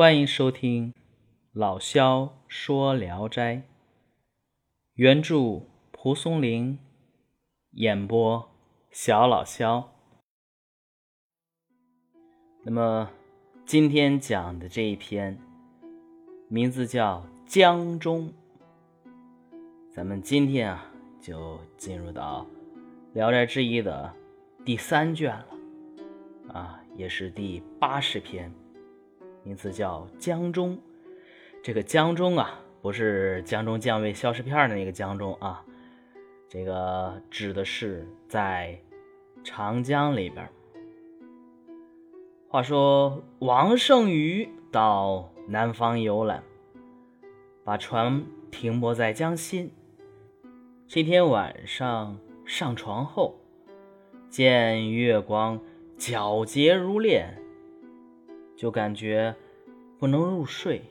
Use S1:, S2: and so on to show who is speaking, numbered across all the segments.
S1: 欢迎收听老萧说《聊斋》，原著蒲松龄，演播小老萧。那么今天讲的这一篇，名字叫《江中》。咱们今天啊，就进入到《聊斋志异》的第三卷了，啊，也是第八十篇。名字叫江中，这个江中啊，不是江中酱味消食片的那个江中啊，这个指的是在长江里边。话说王胜瑜到南方游览，把船停泊在江心。这天晚上上床后，见月光皎洁如练。就感觉不能入睡，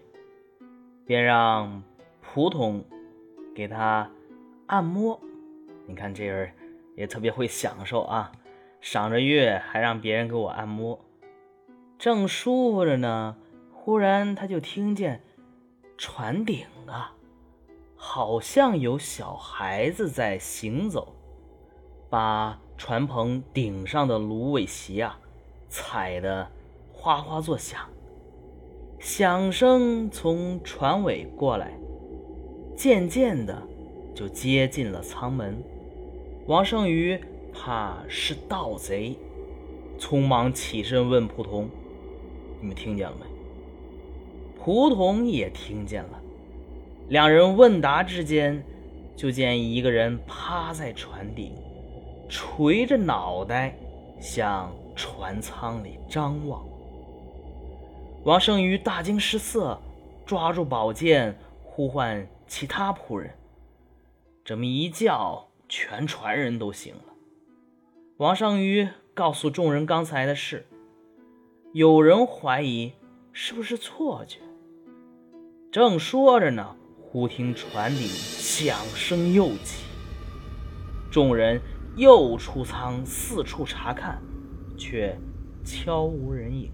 S1: 便让仆童给他按摩。你看这人也特别会享受啊，赏着月还让别人给我按摩，正舒服着呢。忽然他就听见船顶啊，好像有小孩子在行走，把船棚顶上的芦苇席啊踩的。哗哗作响，响声从船尾过来，渐渐的就接近了舱门。王胜瑜怕是盗贼，匆忙起身问仆童：“你们听见了没？”仆童也听见了。两人问答之间，就见一个人趴在船顶，垂着脑袋向船舱里张望。王胜瑜大惊失色，抓住宝剑，呼唤其他仆人。这么一叫，全船人都醒了。王胜瑜告诉众人刚才的事，有人怀疑是不是错觉。正说着呢，忽听船底响声又起，众人又出舱四处查看，却悄无人影。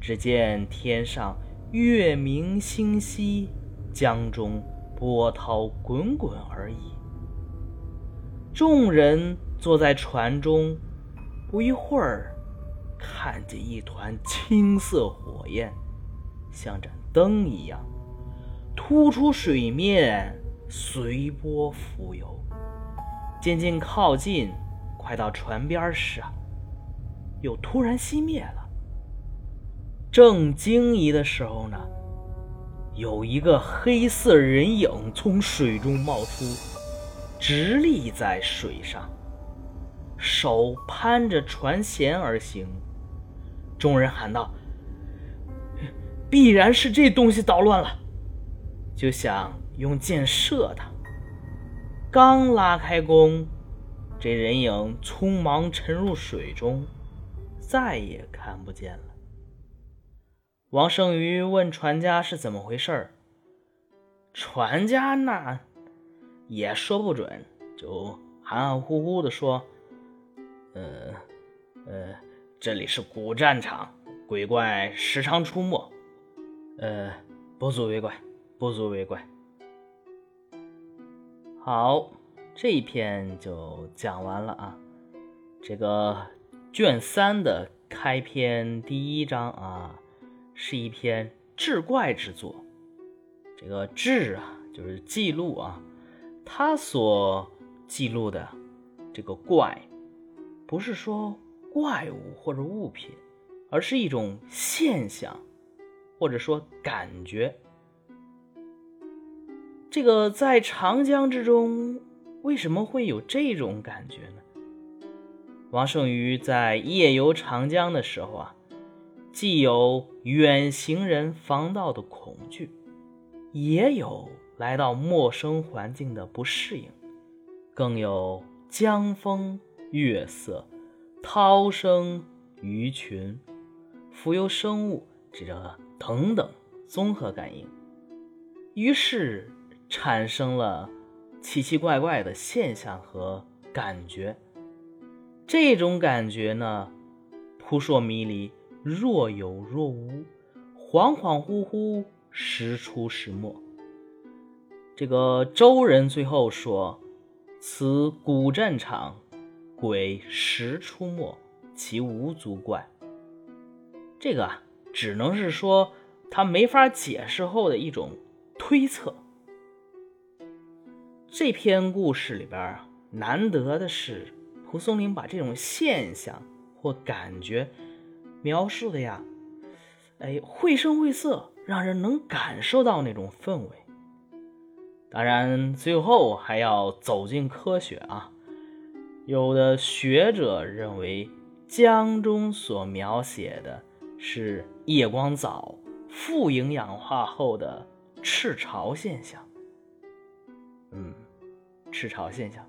S1: 只见天上月明星稀，江中波涛滚滚而已。众人坐在船中，不一会儿，看见一团青色火焰，像盏灯一样，突出水面，随波浮游。渐渐靠近，快到船边时，又突然熄灭了。正惊疑的时候呢，有一个黑色人影从水中冒出，直立在水上，手攀着船舷而行。众人喊道：“必然是这东西捣乱了！”就想用箭射他，刚拉开弓，这人影匆忙沉入水中，再也看不见了。王胜于问船家是怎么回事船家那也说不准，就含含糊糊的说：“呃，呃，这里是古战场，鬼怪时常出没，呃，不足为怪，不足为怪。”好，这一篇就讲完了啊。这个卷三的开篇第一章啊。是一篇志怪之作，这个志啊，就是记录啊，他所记录的这个怪，不是说怪物或者物品，而是一种现象，或者说感觉。这个在长江之中，为什么会有这种感觉呢？王胜瑜在夜游长江的时候啊。既有远行人防盗的恐惧，也有来到陌生环境的不适应，更有江风、月色、涛声、鱼群、浮游生物这等等综合感应，于是产生了奇奇怪怪的现象和感觉。这种感觉呢，扑朔迷离。若有若无，恍恍惚惚，时出时没。这个周人最后说：“此古战场，鬼时出没，其无足怪。”这个啊，只能是说他没法解释后的一种推测。这篇故事里边啊，难得的是蒲松龄把这种现象或感觉描述的呀。哎，绘声绘色，让人能感受到那种氛围。当然，最后还要走进科学啊。有的学者认为，江中所描写的是夜光藻富营养化后的赤潮现象。嗯，赤潮现象。